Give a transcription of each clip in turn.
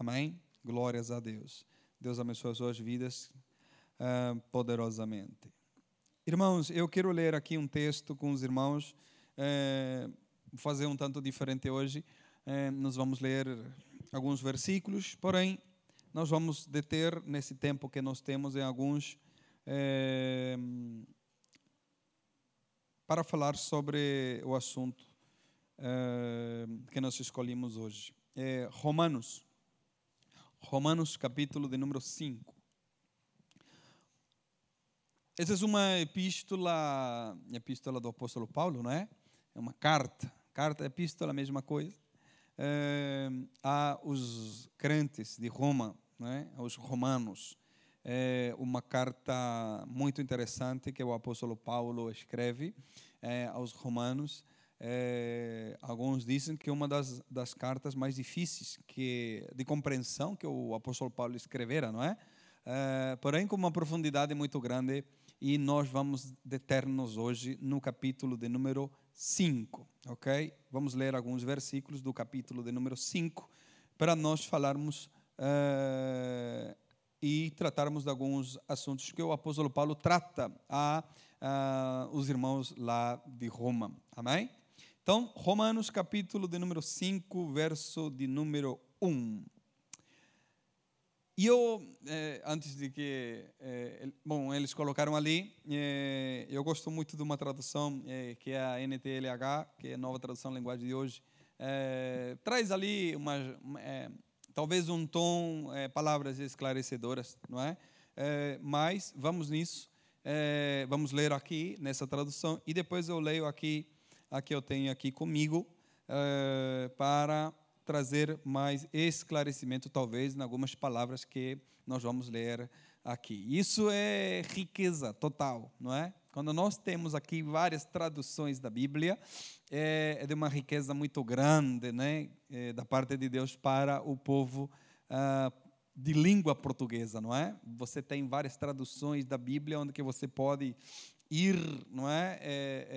Amém? Glórias a Deus. Deus abençoe as suas vidas uh, poderosamente. Irmãos, eu quero ler aqui um texto com os irmãos, uh, fazer um tanto diferente hoje. Uh, nós vamos ler alguns versículos, porém, nós vamos deter nesse tempo que nós temos em alguns. para falar sobre o assunto que nós escolhemos hoje. É Romanos Romanos capítulo de número 5. Essa é uma epístola, epístola do apóstolo Paulo, não é? É uma carta. Carta, epístola, a mesma coisa. É, a os crentes de Roma, não é? aos romanos. É uma carta muito interessante que o apóstolo Paulo escreve é, aos romanos é, alguns dizem que uma das, das cartas mais difíceis que, de compreensão que o apóstolo Paulo escrevera, não é? é porém, com uma profundidade muito grande, e nós vamos deter-nos hoje no capítulo de número 5, ok? Vamos ler alguns versículos do capítulo de número 5 para nós falarmos é, e tratarmos de alguns assuntos que o apóstolo Paulo trata a, a os irmãos lá de Roma, amém? Então, Romanos capítulo de número 5, verso de número 1. E eu, eh, antes de que, eh, bom, eles colocaram ali, eh, eu gosto muito de uma tradução que é a NTLH, que é a nova tradução linguagem de hoje, traz ali uma, talvez um tom, palavras esclarecedoras, não é? mas vamos nisso, vamos ler aqui nessa tradução e depois eu leio aqui a que eu tenho aqui comigo uh, para trazer mais esclarecimento, talvez, em algumas palavras que nós vamos ler aqui. Isso é riqueza total, não é? Quando nós temos aqui várias traduções da Bíblia, é, é de uma riqueza muito grande, né? É, da parte de Deus para o povo uh, de língua portuguesa, não é? Você tem várias traduções da Bíblia onde que você pode ir, não é, é,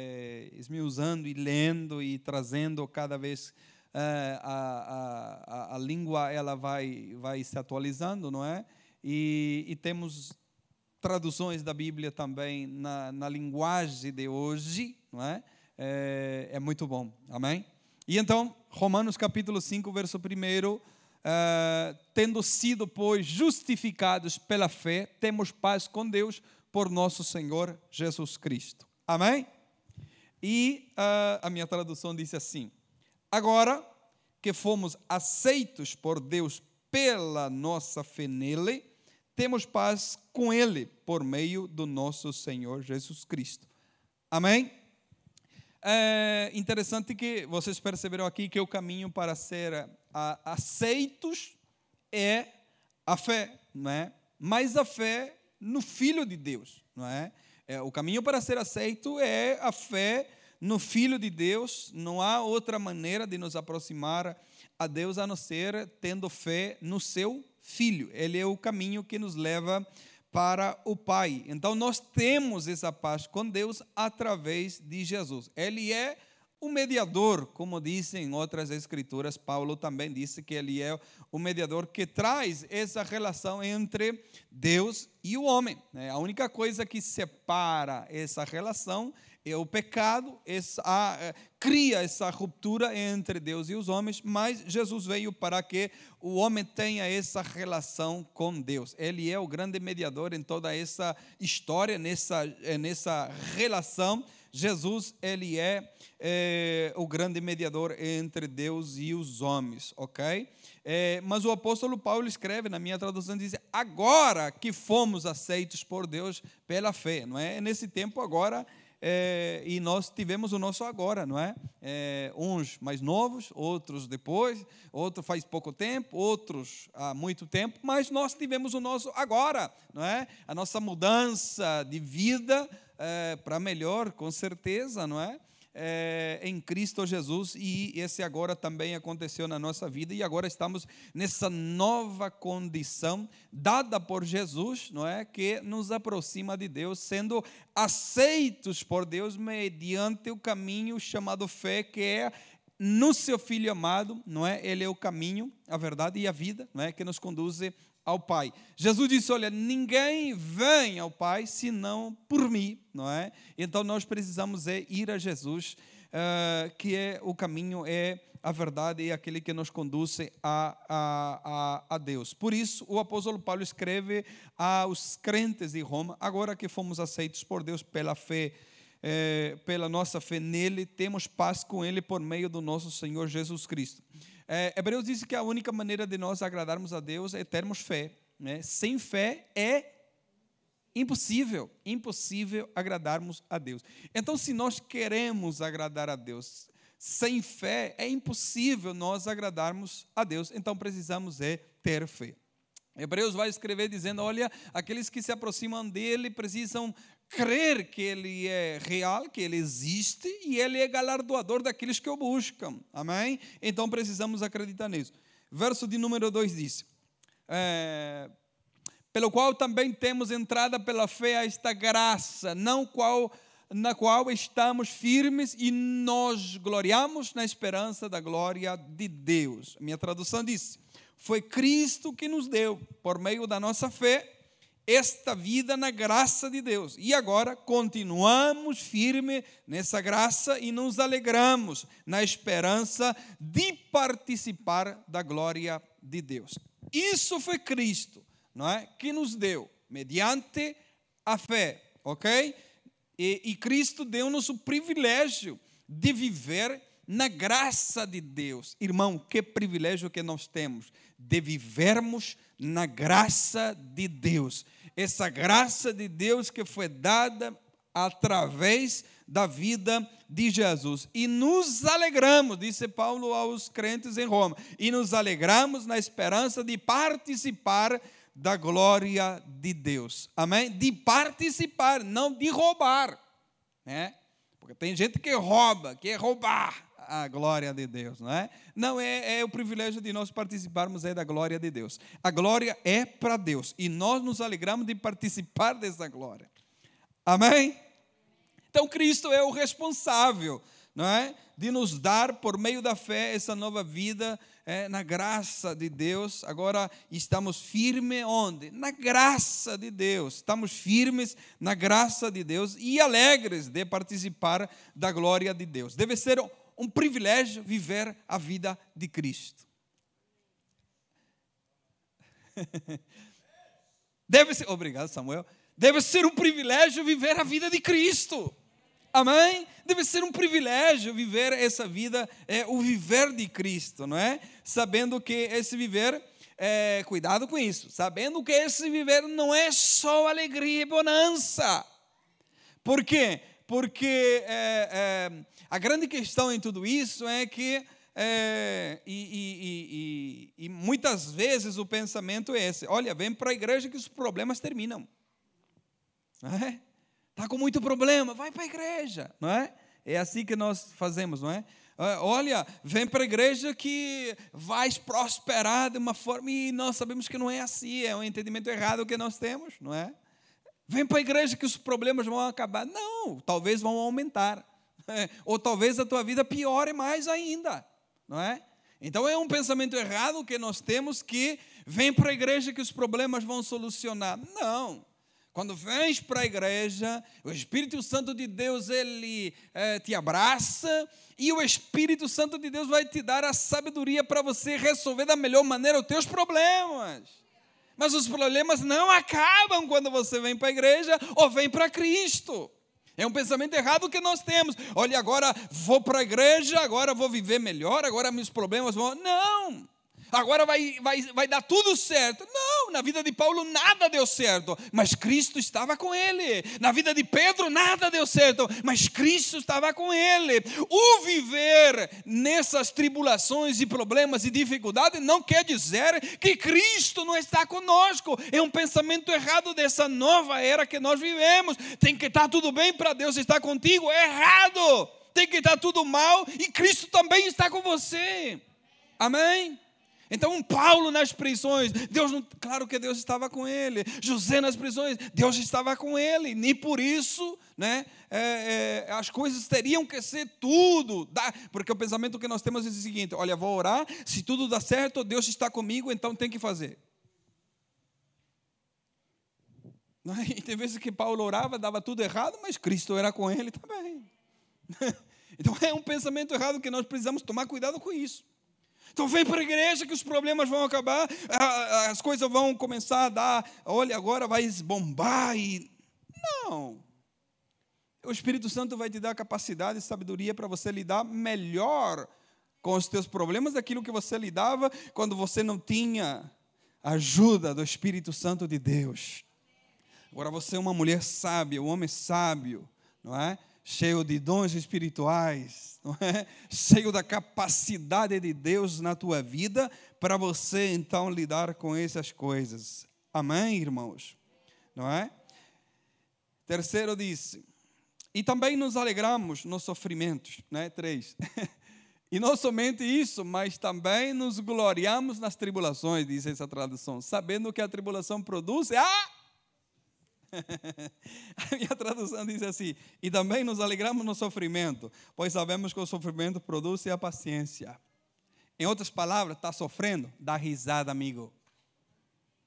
é esmiuçando e lendo e trazendo cada vez é, a, a, a, língua ela vai vai se atualizando, não é? E, e temos traduções da Bíblia também na, na linguagem de hoje, não é? é? É, muito bom, amém? E então, Romanos capítulo 5, verso 1, uh, tendo sido, pois, justificados pela fé, temos paz com Deus por nosso Senhor Jesus Cristo. Amém? E uh, a minha tradução disse assim: Agora que fomos aceitos por Deus pela nossa fé nele, temos paz com Ele por meio do nosso Senhor Jesus Cristo. Amém? É interessante que vocês perceberam aqui que o caminho para ser aceitos é a fé, não é? Mas a fé no Filho de Deus, não é? é? O caminho para ser aceito é a fé no Filho de Deus. Não há outra maneira de nos aproximar a Deus a não ser tendo fé no seu Filho. Ele é o caminho que nos leva para o Pai. Então nós temos essa paz com Deus através de Jesus. Ele é o mediador, como dizem outras escrituras, Paulo também disse que ele é o mediador que traz essa relação entre Deus e o homem. Né? A única coisa que separa essa relação é o pecado, essa, é, cria essa ruptura entre Deus e os homens, mas Jesus veio para que o homem tenha essa relação com Deus. Ele é o grande mediador em toda essa história, nessa, nessa relação Jesus, ele é, é, o grande mediador entre Deus e os homens, ok? É, mas o apóstolo Paulo escreve, na minha tradução, diz: agora que fomos aceitos por Deus pela fé, não é? Nesse tempo agora é, e nós tivemos o nosso agora, não é? é? Uns mais novos, outros depois, outros faz pouco tempo, outros há muito tempo, mas nós tivemos o nosso agora, não é? A nossa mudança de vida é, para melhor, com certeza, não é? é? Em Cristo Jesus, e esse agora também aconteceu na nossa vida, e agora estamos nessa nova condição dada por Jesus, não é? Que nos aproxima de Deus, sendo aceitos por Deus mediante o caminho chamado fé, que é no seu Filho amado, não é? Ele é o caminho, a verdade e a vida, não é? Que nos conduz ao Pai. Jesus disse: Olha, ninguém vem ao Pai senão por mim, não é? Então nós precisamos é ir a Jesus, uh, que é o caminho, é a verdade e aquele que nos conduz a, a, a, a, Deus. Por isso, o apóstolo Paulo escreve aos crentes de Roma, agora que fomos aceitos por Deus pela fé, eh, pela nossa fé nele, temos paz com ele por meio do nosso Senhor Jesus Cristo. Eh, Hebreus diz que a única maneira de nós agradarmos a Deus é termos fé. Né? Sem fé é impossível, impossível agradarmos a Deus. Então, se nós queremos agradar a Deus, sem fé é impossível nós agradarmos a Deus. Então precisamos é ter fé. Hebreus vai escrever dizendo: olha, aqueles que se aproximam dele precisam crer que ele é real, que ele existe e ele é galardoador daqueles que o buscam. Amém? Então precisamos acreditar nisso. Verso de número 2 diz: é, Pelo qual também temos entrada pela fé a esta graça, não qual na qual estamos firmes e nos gloriamos na esperança da glória de Deus. Minha tradução diz: Foi Cristo que nos deu, por meio da nossa fé, esta vida na graça de Deus. E agora continuamos firmes nessa graça e nos alegramos na esperança de participar da glória de Deus. Isso foi Cristo, não é? Que nos deu mediante a fé, OK? E, e Cristo deu-nos o privilégio de viver na graça de Deus. Irmão, que privilégio que nós temos de vivermos na graça de Deus. Essa graça de Deus que foi dada através da vida de Jesus. E nos alegramos, disse Paulo aos crentes em Roma, e nos alegramos na esperança de participar da glória de Deus. Amém? De participar, não de roubar. Né? Porque tem gente que rouba, quer roubar a glória de Deus, não é? Não é, é o privilégio de nós participarmos é da glória de Deus. A glória é para Deus e nós nos alegramos de participar dessa glória. Amém? Então Cristo é o responsável, não é? De nos dar por meio da fé essa nova vida é, na graça de Deus. Agora estamos firmes onde? Na graça de Deus. Estamos firmes na graça de Deus e alegres de participar da glória de Deus. Deve ser um privilégio viver a vida de Cristo. Deve ser, obrigado Samuel. Deve ser um privilégio viver a vida de Cristo. Amém? Deve ser um privilégio viver essa vida, é, o viver de Cristo, não é? Sabendo que esse viver, é, cuidado com isso, sabendo que esse viver não é só alegria e bonança. Por quê? Porque é, é a grande questão em tudo isso é que, é, e, e, e, e muitas vezes o pensamento é esse: olha, vem para a igreja que os problemas terminam. Não é? Está com muito problema, vai para a igreja, não é? É assim que nós fazemos, não é? Ah, olha, vem para a igreja que vais prosperar de uma forma, e nós sabemos que não é assim, é um entendimento errado que nós temos, não é? Vem para a igreja que os problemas vão acabar. Não, talvez vão aumentar. Ou talvez a tua vida piore mais ainda, não é? Então é um pensamento errado que nós temos que vem para a igreja que os problemas vão solucionar. Não. Quando vens para a igreja, o Espírito Santo de Deus ele é, te abraça e o Espírito Santo de Deus vai te dar a sabedoria para você resolver da melhor maneira os teus problemas. Mas os problemas não acabam quando você vem para a igreja ou vem para Cristo. É um pensamento errado que nós temos. Olha, agora vou para a igreja, agora vou viver melhor, agora meus problemas vão. Não! Agora vai, vai, vai dar tudo certo. Não, na vida de Paulo nada deu certo, mas Cristo estava com ele. Na vida de Pedro nada deu certo, mas Cristo estava com ele. O viver nessas tribulações e problemas e dificuldades não quer dizer que Cristo não está conosco. É um pensamento errado dessa nova era que nós vivemos. Tem que estar tudo bem para Deus estar contigo. É errado. Tem que estar tudo mal e Cristo também está com você. Amém? Então, Paulo nas prisões, Deus não, claro que Deus estava com ele. José nas prisões, Deus estava com ele. Nem por isso, né, é, é, as coisas teriam que ser tudo. Porque o pensamento que nós temos é o seguinte: olha, vou orar, se tudo dá certo, Deus está comigo, então tem que fazer. E tem vezes que Paulo orava, dava tudo errado, mas Cristo era com ele também. Então é um pensamento errado que nós precisamos tomar cuidado com isso. Então vem para a igreja que os problemas vão acabar, as coisas vão começar a dar, olha, agora vai bombar e. Não. O Espírito Santo vai te dar capacidade e sabedoria para você lidar melhor com os teus problemas daquilo que você lidava quando você não tinha ajuda do Espírito Santo de Deus. Agora você é uma mulher sábia, um homem sábio, não é? Cheio de dons espirituais, é? cheio da capacidade de Deus na tua vida, para você então lidar com essas coisas. Amém, irmãos? Não é? Terceiro disse, e também nos alegramos nos sofrimentos, né? Três. E não somente isso, mas também nos gloriamos nas tribulações, diz essa tradução, sabendo que a tribulação produz ah, a minha tradução diz assim: e também nos alegramos no sofrimento, pois sabemos que o sofrimento produz a paciência. Em outras palavras, está sofrendo? Dá risada, amigo.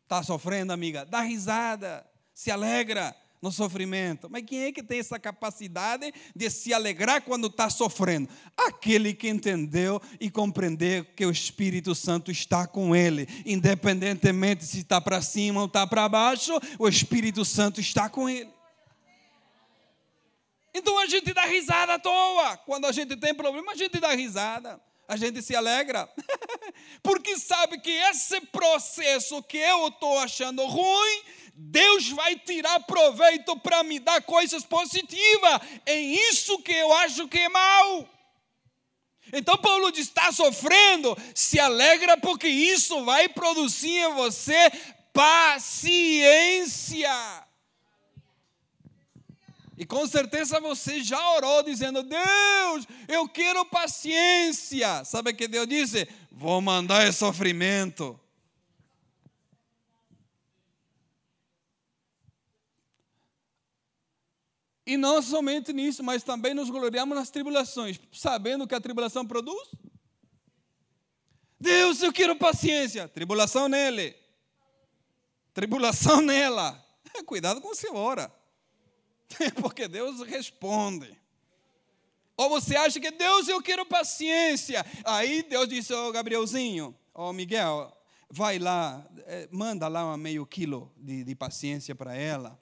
Está sofrendo, amiga? Dá risada, se alegra no sofrimento. Mas quem é que tem essa capacidade de se alegrar quando está sofrendo? Aquele que entendeu e compreendeu que o Espírito Santo está com ele, independentemente se está para cima ou está para baixo, o Espírito Santo está com ele. Então a gente dá risada à toa. Quando a gente tem problema, a gente dá risada. A gente se alegra. Porque sabe que esse processo que eu estou achando ruim Deus vai tirar proveito para me dar coisas positivas. É isso que eu acho que é mal. Então Paulo diz: está sofrendo, se alegra, porque isso vai produzir em você paciência. E com certeza você já orou dizendo: Deus, eu quero paciência. Sabe o que Deus disse? Vou mandar esse sofrimento. E não somente nisso, mas também nos gloriamos nas tribulações, sabendo que a tribulação produz. Deus, eu quero paciência. Tribulação nele. Tribulação nela. Cuidado com você ora. Porque Deus responde. Ou você acha que Deus, eu quero paciência. Aí Deus disse, ô oh, Gabrielzinho, ô oh, Miguel, vai lá, eh, manda lá meio quilo de, de paciência para ela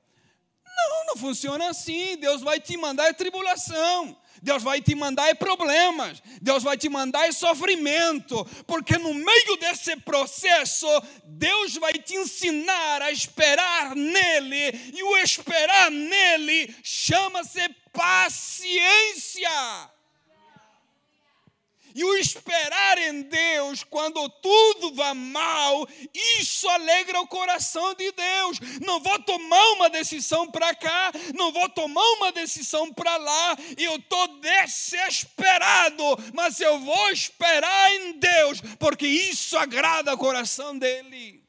não funciona assim. Deus vai te mandar tribulação. Deus vai te mandar problemas. Deus vai te mandar sofrimento. Porque no meio desse processo, Deus vai te ensinar a esperar nele. E o esperar nele chama-se paciência. E o esperar em Deus quando tudo vai mal, isso alegra o coração de Deus. Não vou tomar uma decisão para cá, não vou tomar uma decisão para lá, eu estou desesperado, mas eu vou esperar em Deus, porque isso agrada o coração dele.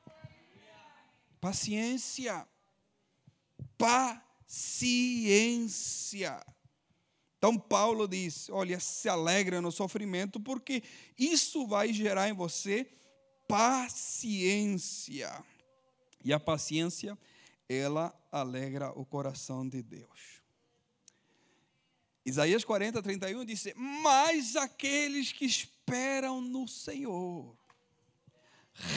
Paciência. Paciência. Então Paulo diz: olha, se alegra no sofrimento, porque isso vai gerar em você paciência. E a paciência, ela alegra o coração de Deus. Isaías 40, 31 diz: Mas aqueles que esperam no Senhor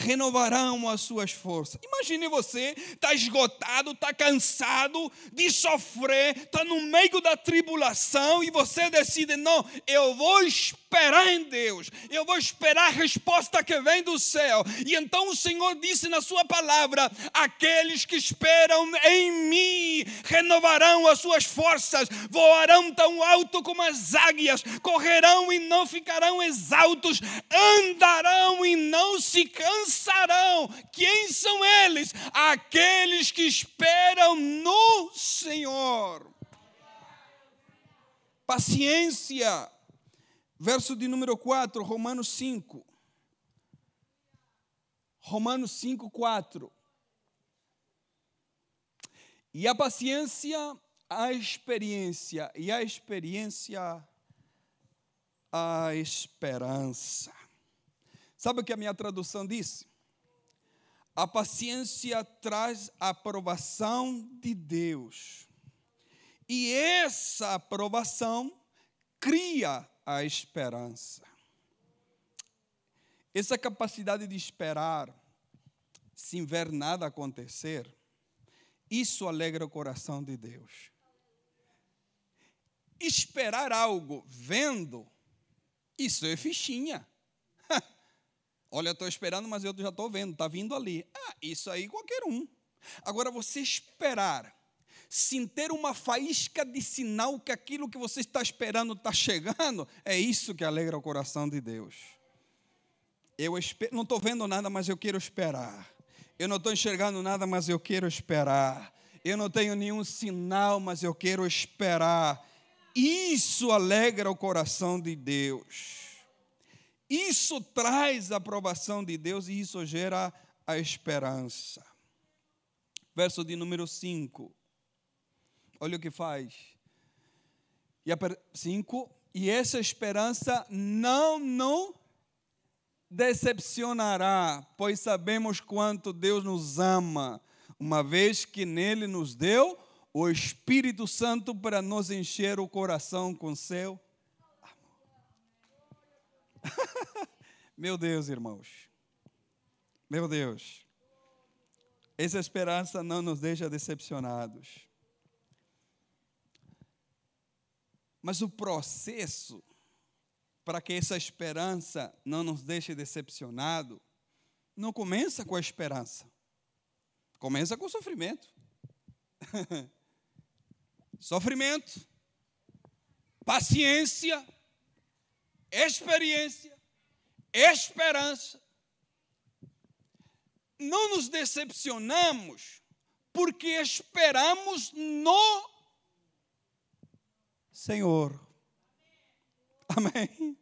renovarão as suas forças. Imagine você, está esgotado, está cansado de sofrer, está no meio da tribulação e você decide: não, eu vou esperar em Deus, eu vou esperar a resposta que vem do céu. E então o Senhor disse na Sua palavra: aqueles que esperam em mim renovarão as suas forças, voarão tão alto como as águias, correrão e não ficarão exaltos, andarão e não se cansarão. Quem são eles? Aqueles que esperam no Senhor. Paciência. Verso de número 4, Romanos 5. Romanos 5, 4. E a paciência, a experiência, e a experiência, a esperança. Sabe o que a minha tradução disse? A paciência traz a aprovação de Deus. E essa aprovação cria a esperança. Essa capacidade de esperar, sem ver nada acontecer, isso alegra o coração de Deus. Esperar algo vendo, isso é fichinha. Olha, estou esperando, mas eu já estou vendo, está vindo ali. Ah, isso aí qualquer um. Agora, você esperar, sem ter uma faísca de sinal que aquilo que você está esperando está chegando, é isso que alegra o coração de Deus. Eu espero, não estou vendo nada, mas eu quero esperar. Eu não estou enxergando nada, mas eu quero esperar. Eu não tenho nenhum sinal, mas eu quero esperar. Isso alegra o coração de Deus. Isso traz a aprovação de Deus e isso gera a esperança. Verso de número 5. Olha o que faz. E 5. E essa esperança não não decepcionará, pois sabemos quanto Deus nos ama, uma vez que nele nos deu o Espírito Santo para nos encher o coração com seu Meu Deus, irmãos. Meu Deus. Essa esperança não nos deixa decepcionados. Mas o processo para que essa esperança não nos deixe decepcionado não começa com a esperança. Começa com o sofrimento. sofrimento, paciência, experiência, esperança. Não nos decepcionamos porque esperamos no Senhor. Amém.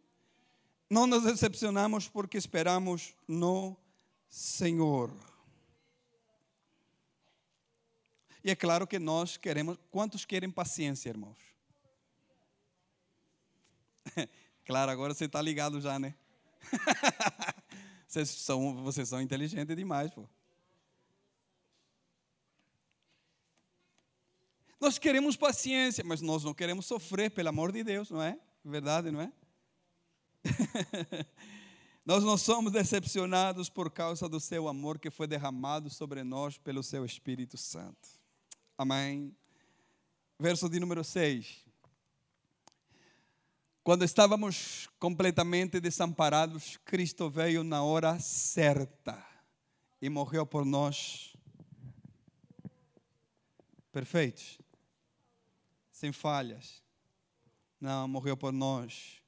Não nos decepcionamos porque esperamos no Senhor. E é claro que nós queremos. Quantos querem paciência, irmãos? Claro, agora você está ligado já, né? vocês, são, vocês são inteligentes demais, pô. Nós queremos paciência, mas nós não queremos sofrer, pelo amor de Deus, não é? Verdade, não é? nós não somos decepcionados por causa do seu amor que foi derramado sobre nós pelo seu Espírito Santo. Amém. Verso de número 6. Quando estávamos completamente desamparados, Cristo veio na hora certa e morreu por nós. Perfeitos, sem falhas. Não, morreu por nós,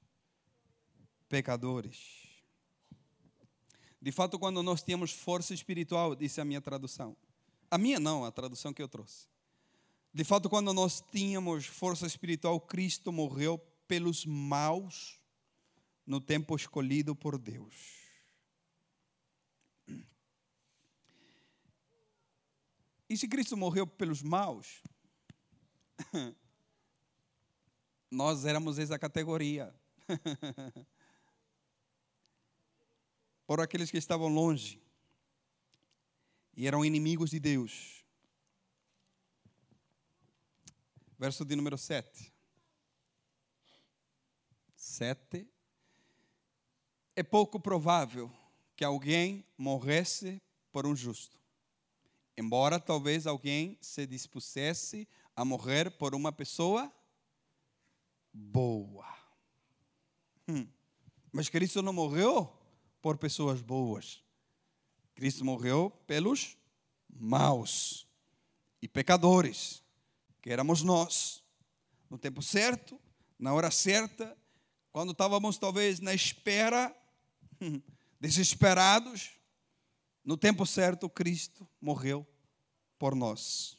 pecadores. De fato, quando nós tínhamos força espiritual, disse a minha tradução. A minha não, a tradução que eu trouxe. De fato, quando nós tínhamos força espiritual, Cristo morreu pelos maus no tempo escolhido por Deus. E se Cristo morreu pelos maus, nós éramos essa categoria. por aqueles que estavam longe e eram inimigos de Deus. Verso de número 7. 7, é pouco provável que alguém morresse por um justo. Embora talvez alguém se dispusesse a morrer por uma pessoa boa. Hum. Mas Cristo não morreu por pessoas boas. Cristo morreu pelos maus e pecadores, que éramos nós. No tempo certo, na hora certa, quando estávamos talvez na espera, desesperados, no tempo certo, Cristo morreu por nós.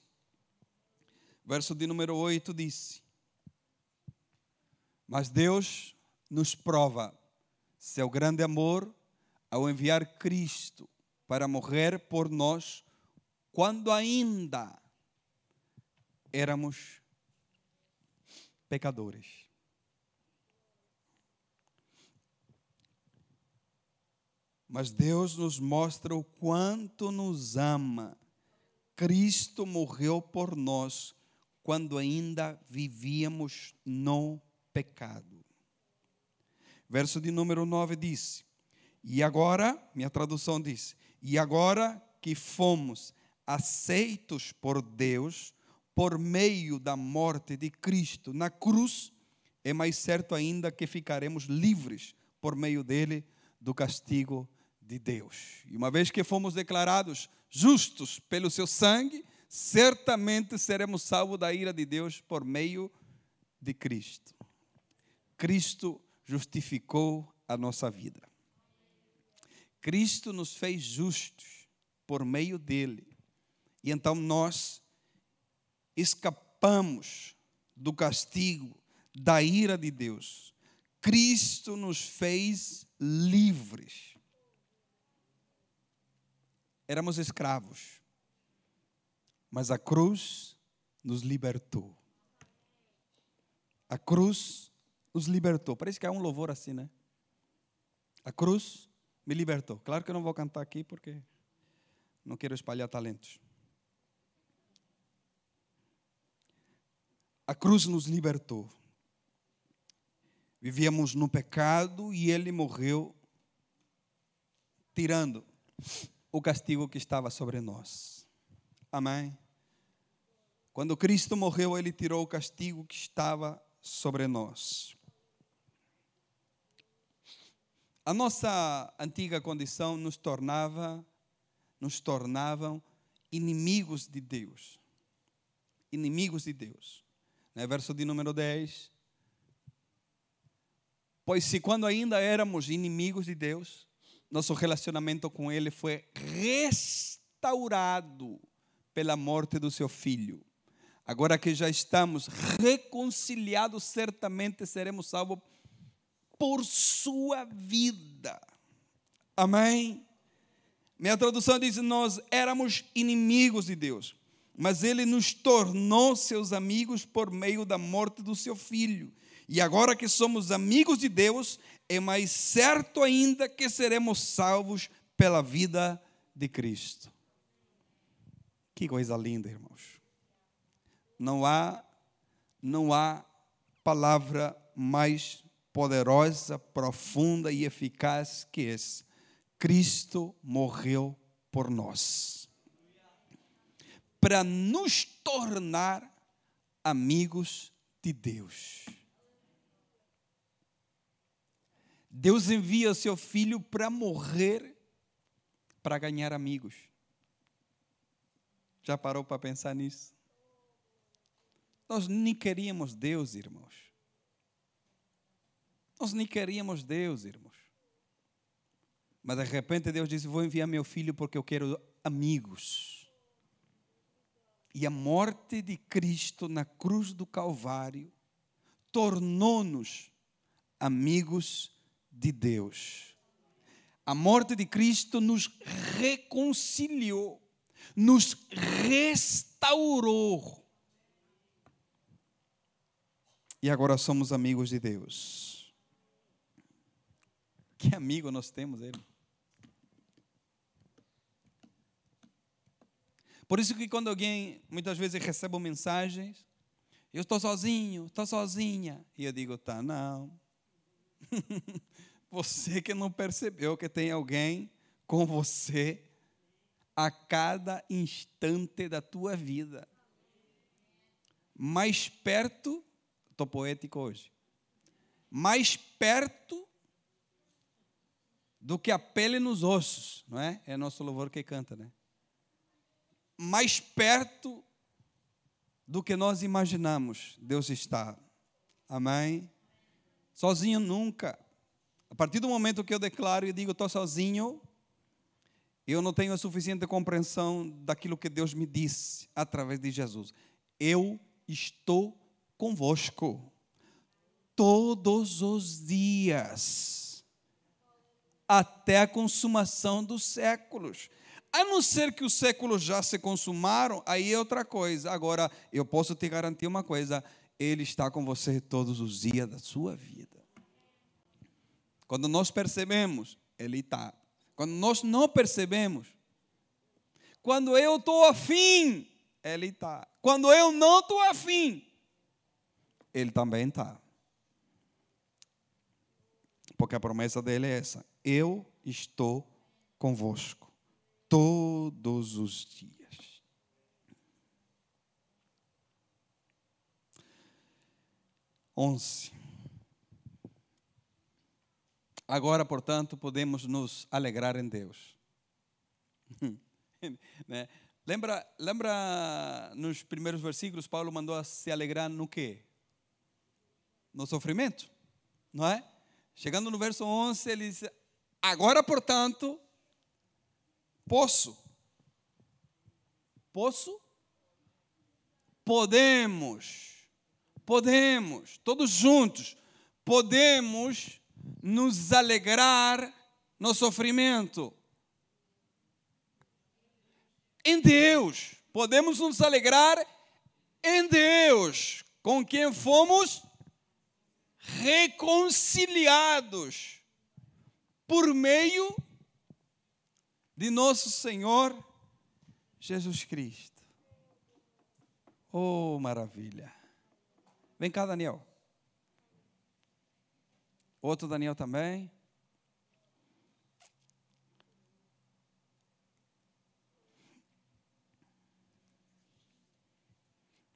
Verso de número 8 disse: Mas Deus nos prova seu grande amor ao enviar Cristo, para morrer por nós quando ainda éramos pecadores. Mas Deus nos mostra o quanto nos ama. Cristo morreu por nós quando ainda vivíamos no pecado. Verso de número 9 diz: E agora, minha tradução diz: E agora que fomos aceitos por Deus por meio da morte de Cristo na cruz, é mais certo ainda que ficaremos livres por meio dele do castigo de Deus. E uma vez que fomos declarados justos pelo seu sangue, certamente seremos salvos da ira de Deus por meio de Cristo. Cristo justificou a nossa vida. Cristo nos fez justos por meio dele. E então nós escapamos do castigo, da ira de Deus. Cristo nos fez livres éramos escravos, mas a cruz nos libertou. A cruz nos libertou. Parece que há um louvor assim, né? A cruz me libertou. Claro que eu não vou cantar aqui porque não quero espalhar talentos. A cruz nos libertou. Vivíamos no pecado e ele morreu tirando o castigo que estava sobre nós. Amém? Quando Cristo morreu, ele tirou o castigo que estava sobre nós. A nossa antiga condição nos tornava, nos tornavam inimigos de Deus. Inimigos de Deus. No verso de número 10. Pois se quando ainda éramos inimigos de Deus, nosso relacionamento com Ele foi restaurado pela morte do seu filho. Agora que já estamos reconciliados, certamente seremos salvos por sua vida. Amém? Minha tradução diz: Nós éramos inimigos de Deus, mas Ele nos tornou seus amigos por meio da morte do seu filho. E agora que somos amigos de Deus, é mais certo ainda que seremos salvos pela vida de Cristo. Que coisa linda, irmãos. Não há não há palavra mais poderosa, profunda e eficaz que essa. Cristo morreu por nós. Para nos tornar amigos de Deus. Deus envia seu filho para morrer para ganhar amigos. Já parou para pensar nisso? Nós nem queríamos Deus, irmãos. Nós nem queríamos Deus, irmãos. Mas de repente Deus disse: Vou enviar meu filho porque eu quero amigos. E a morte de Cristo na cruz do Calvário tornou-nos amigos de Deus. A morte de Cristo nos reconciliou, nos restaurou. E agora somos amigos de Deus. Que amigo nós temos, Ele. Por isso que quando alguém muitas vezes recebe mensagens, eu estou sozinho, estou sozinha, e eu digo, tá, não. Você que não percebeu que tem alguém com você a cada instante da tua vida. Mais perto, estou poético hoje, mais perto do que a pele nos ossos, não é? É nosso louvor que canta, né? Mais perto do que nós imaginamos, Deus está. Amém? Sozinho nunca. A partir do momento que eu declaro e digo estou sozinho, eu não tenho a suficiente compreensão daquilo que Deus me disse através de Jesus. Eu estou convosco todos os dias até a consumação dos séculos. A não ser que os séculos já se consumaram, aí é outra coisa. Agora, eu posso te garantir uma coisa: Ele está com você todos os dias da sua vida. Quando nós percebemos, Ele está. Quando nós não percebemos, quando eu estou afim, Ele está. Quando eu não estou afim, Ele também está. Porque a promessa dele é essa: Eu estou convosco todos os dias. Onze. Agora, portanto, podemos nos alegrar em Deus. né? Lembra, lembra nos primeiros versículos, Paulo mandou se alegrar no quê? No sofrimento, não é? Chegando no verso 11, ele diz: Agora, portanto, posso. Posso? Podemos. Podemos, todos juntos, podemos nos alegrar no sofrimento. Em Deus. Podemos nos alegrar em Deus, com quem fomos reconciliados por meio de nosso Senhor Jesus Cristo. Oh, maravilha. Vem cá, Daniel. Outro Daniel também.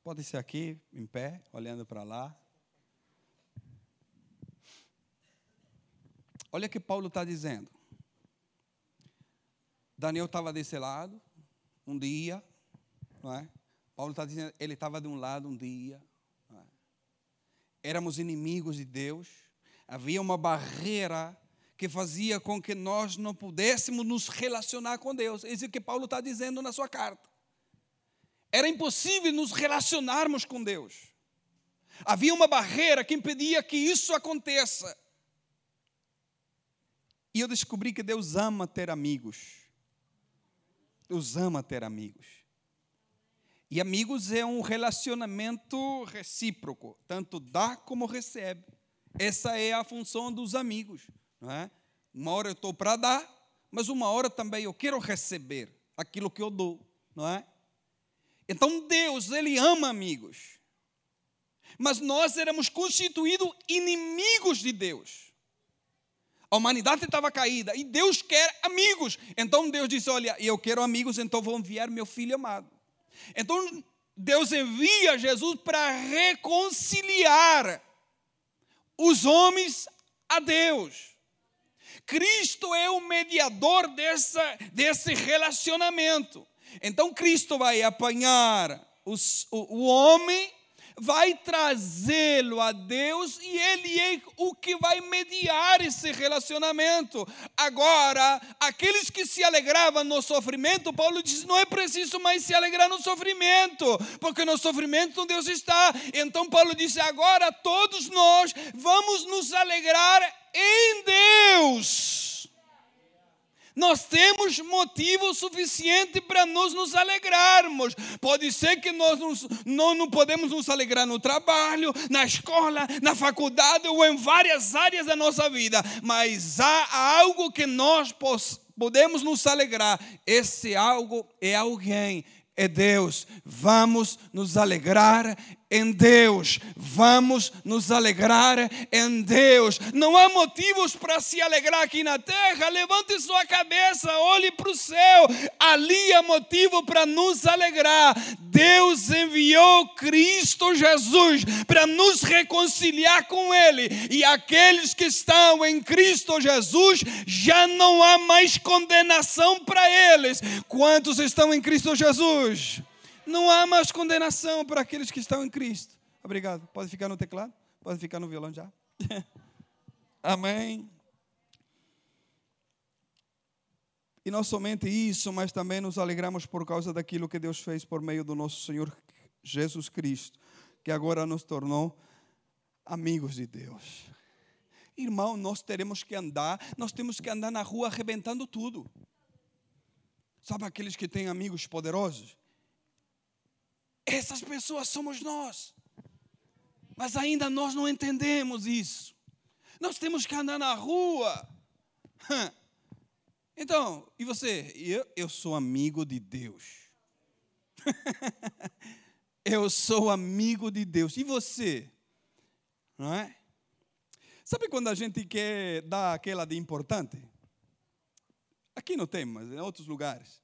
Pode ser aqui, em pé, olhando para lá. Olha o que Paulo está dizendo. Daniel estava desse lado, um dia, não é? Paulo está dizendo, ele estava de um lado um dia. É? Éramos inimigos de Deus. Havia uma barreira que fazia com que nós não pudéssemos nos relacionar com Deus. É isso que Paulo está dizendo na sua carta. Era impossível nos relacionarmos com Deus. Havia uma barreira que impedia que isso aconteça. E eu descobri que Deus ama ter amigos. Deus ama ter amigos. E amigos é um relacionamento recíproco, tanto dá como recebe. Essa é a função dos amigos. Não é? Uma hora eu estou para dar, mas uma hora também eu quero receber aquilo que eu dou. Não é? Então Deus, Ele ama amigos. Mas nós éramos constituídos inimigos de Deus. A humanidade estava caída e Deus quer amigos. Então Deus disse: Olha, eu quero amigos, então vou enviar meu filho amado. Então Deus envia Jesus para reconciliar os homens a Deus. Cristo é o mediador dessa, desse relacionamento. Então Cristo vai apanhar os, o, o homem vai trazê-lo a Deus e Ele é o que vai mediar esse relacionamento. Agora, aqueles que se alegravam no sofrimento, Paulo diz: não é preciso mais se alegrar no sofrimento, porque no sofrimento Deus está. Então, Paulo diz: agora todos nós vamos nos alegrar em Deus nós temos motivo suficiente para nós nos alegrarmos. Pode ser que nós não, não podemos nos alegrar no trabalho, na escola, na faculdade ou em várias áreas da nossa vida, mas há algo que nós podemos nos alegrar. Esse algo é alguém é Deus. Vamos nos alegrar em Deus. Vamos nos alegrar em Deus. Não há motivos para se alegrar aqui na terra. Levante sua cabeça, olhe para o céu. Ali há motivo para nos alegrar. Deus enviou Cristo Jesus para nos reconciliar com Ele. E aqueles que estão em Cristo Jesus, já não há mais condenação para eles. Quantos estão em Cristo Jesus? Não há mais condenação para aqueles que estão em Cristo. Obrigado. Pode ficar no teclado? Pode ficar no violão já? Amém. E não somente isso, mas também nos alegramos por causa daquilo que Deus fez por meio do nosso Senhor Jesus Cristo, que agora nos tornou amigos de Deus. Irmão, nós teremos que andar, nós temos que andar na rua arrebentando tudo. Sabe aqueles que têm amigos poderosos? Essas pessoas somos nós. Mas ainda nós não entendemos isso. Nós temos que andar na rua. Então, e você? Eu, eu sou amigo de Deus. eu sou amigo de Deus. E você? Não é? Sabe quando a gente quer dar aquela de importante? Aqui não tem, mas em outros lugares.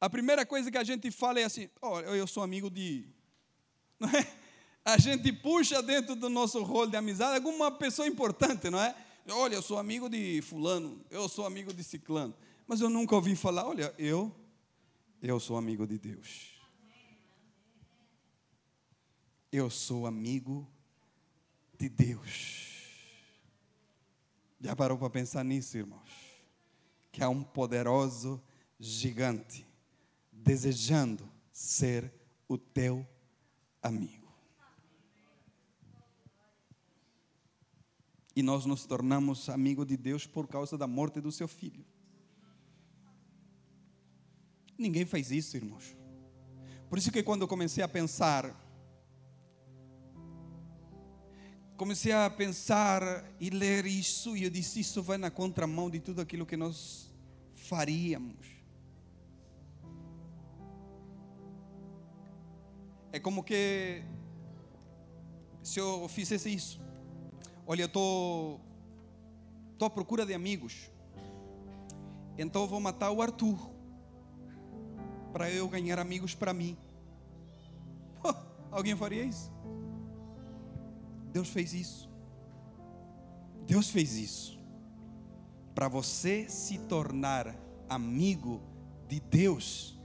A primeira coisa que a gente fala é assim: oh, eu sou amigo de. Não é? A gente puxa dentro do nosso rol de amizade alguma pessoa importante, não é? Olha, eu sou amigo de Fulano, eu sou amigo de Ciclano. Mas eu nunca ouvi falar: olha, eu, eu sou amigo de Deus. Eu sou amigo de Deus. Já parou para pensar nisso, irmãos? Que há um poderoso gigante desejando ser o teu amigo. E nós nos tornamos amigos de Deus por causa da morte do seu filho. Ninguém faz isso, irmãos. Por isso que quando comecei a pensar, comecei a pensar e ler isso, e eu disse: Isso vai na contramão de tudo aquilo que nós faríamos. É como que se eu fizesse isso. Olha, eu estou tô à procura de amigos. Então vou matar o Arthur. Para eu ganhar amigos para mim. Alguém faria isso? Deus fez isso. Deus fez isso. Para você se tornar amigo de Deus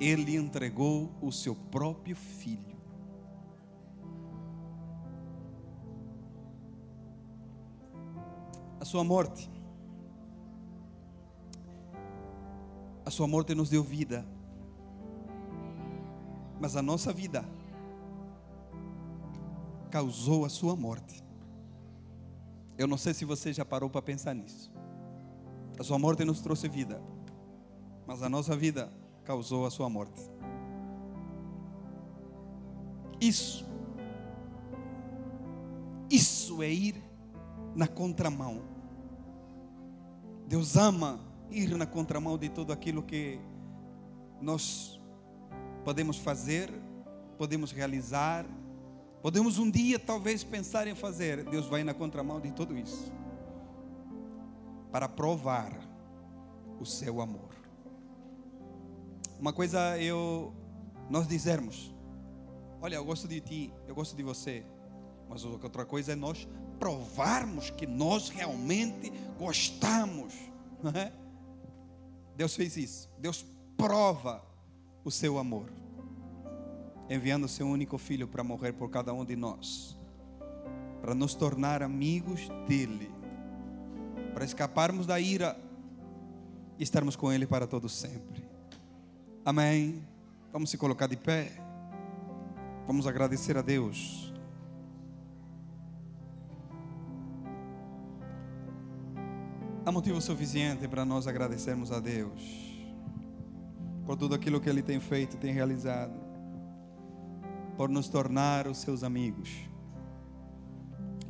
ele entregou o seu próprio filho. A sua morte. A sua morte nos deu vida. Mas a nossa vida causou a sua morte. Eu não sei se você já parou para pensar nisso. A sua morte nos trouxe vida, mas a nossa vida causou a sua morte. Isso, isso é ir na contramão. Deus ama ir na contramão de tudo aquilo que nós podemos fazer, podemos realizar, podemos um dia talvez pensar em fazer. Deus vai na contramão de tudo isso para provar o seu amor. Uma coisa eu nós dizermos, olha, eu gosto de ti, eu gosto de você. Mas outra coisa é nós provarmos que nós realmente gostamos. É? Deus fez isso. Deus prova o seu amor, enviando o seu único filho para morrer por cada um de nós, para nos tornar amigos dele, para escaparmos da ira e estarmos com ele para todo sempre. Amém. Vamos se colocar de pé. Vamos agradecer a Deus. Há motivo suficiente para nós agradecermos a Deus por tudo aquilo que Ele tem feito, tem realizado, por nos tornar os seus amigos,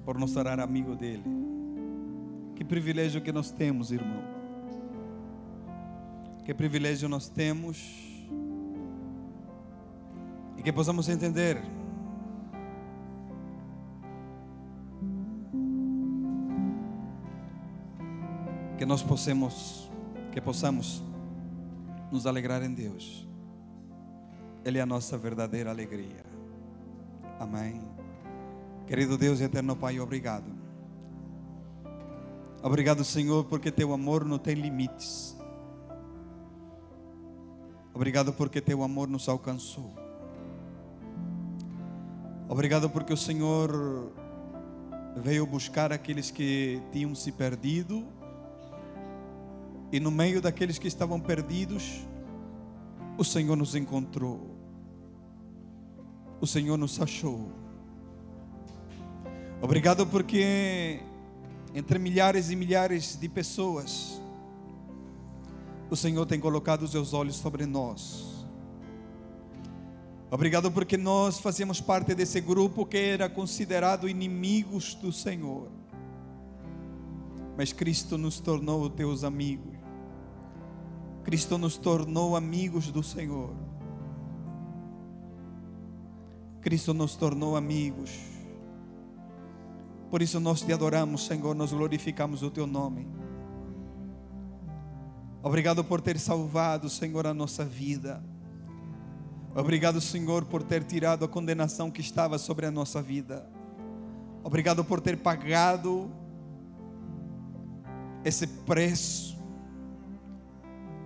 por nos tornar amigo dele. Que privilégio que nós temos, irmão que privilégio nós temos e que possamos entender que nós possamos que possamos nos alegrar em Deus. Ele é a nossa verdadeira alegria. Amém. Querido Deus e eterno Pai, obrigado. Obrigado, Senhor, porque teu amor não tem limites. Obrigado porque teu amor nos alcançou. Obrigado porque o Senhor veio buscar aqueles que tinham se perdido. E no meio daqueles que estavam perdidos, o Senhor nos encontrou. O Senhor nos achou. Obrigado porque entre milhares e milhares de pessoas, o Senhor tem colocado os seus olhos sobre nós. Obrigado porque nós fazíamos parte desse grupo que era considerado inimigos do Senhor. Mas Cristo nos tornou teus amigos. Cristo nos tornou amigos do Senhor. Cristo nos tornou amigos. Por isso nós te adoramos, Senhor, nós glorificamos o teu nome. Obrigado por ter salvado, Senhor, a nossa vida. Obrigado, Senhor, por ter tirado a condenação que estava sobre a nossa vida. Obrigado por ter pagado esse preço.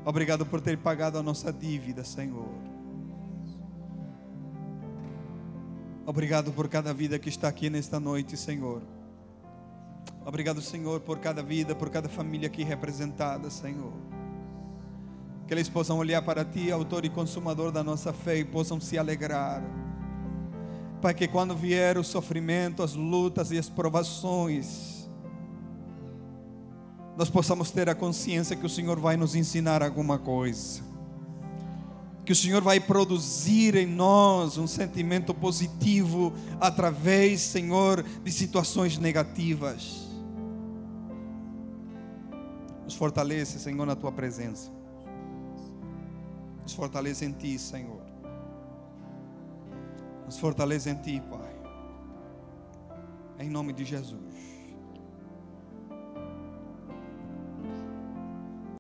Obrigado por ter pagado a nossa dívida, Senhor. Obrigado por cada vida que está aqui nesta noite, Senhor. Obrigado, Senhor, por cada vida, por cada família aqui representada, Senhor. Que eles possam olhar para Ti, autor e consumador da nossa fé, e possam se alegrar. Pai, que quando vier o sofrimento, as lutas e as provações, nós possamos ter a consciência que o Senhor vai nos ensinar alguma coisa que o Senhor vai produzir em nós um sentimento positivo através, Senhor, de situações negativas. Nos fortalece, Senhor, na tua presença. Nos fortalece em ti, Senhor. Nos fortalece em ti, Pai. Em nome de Jesus.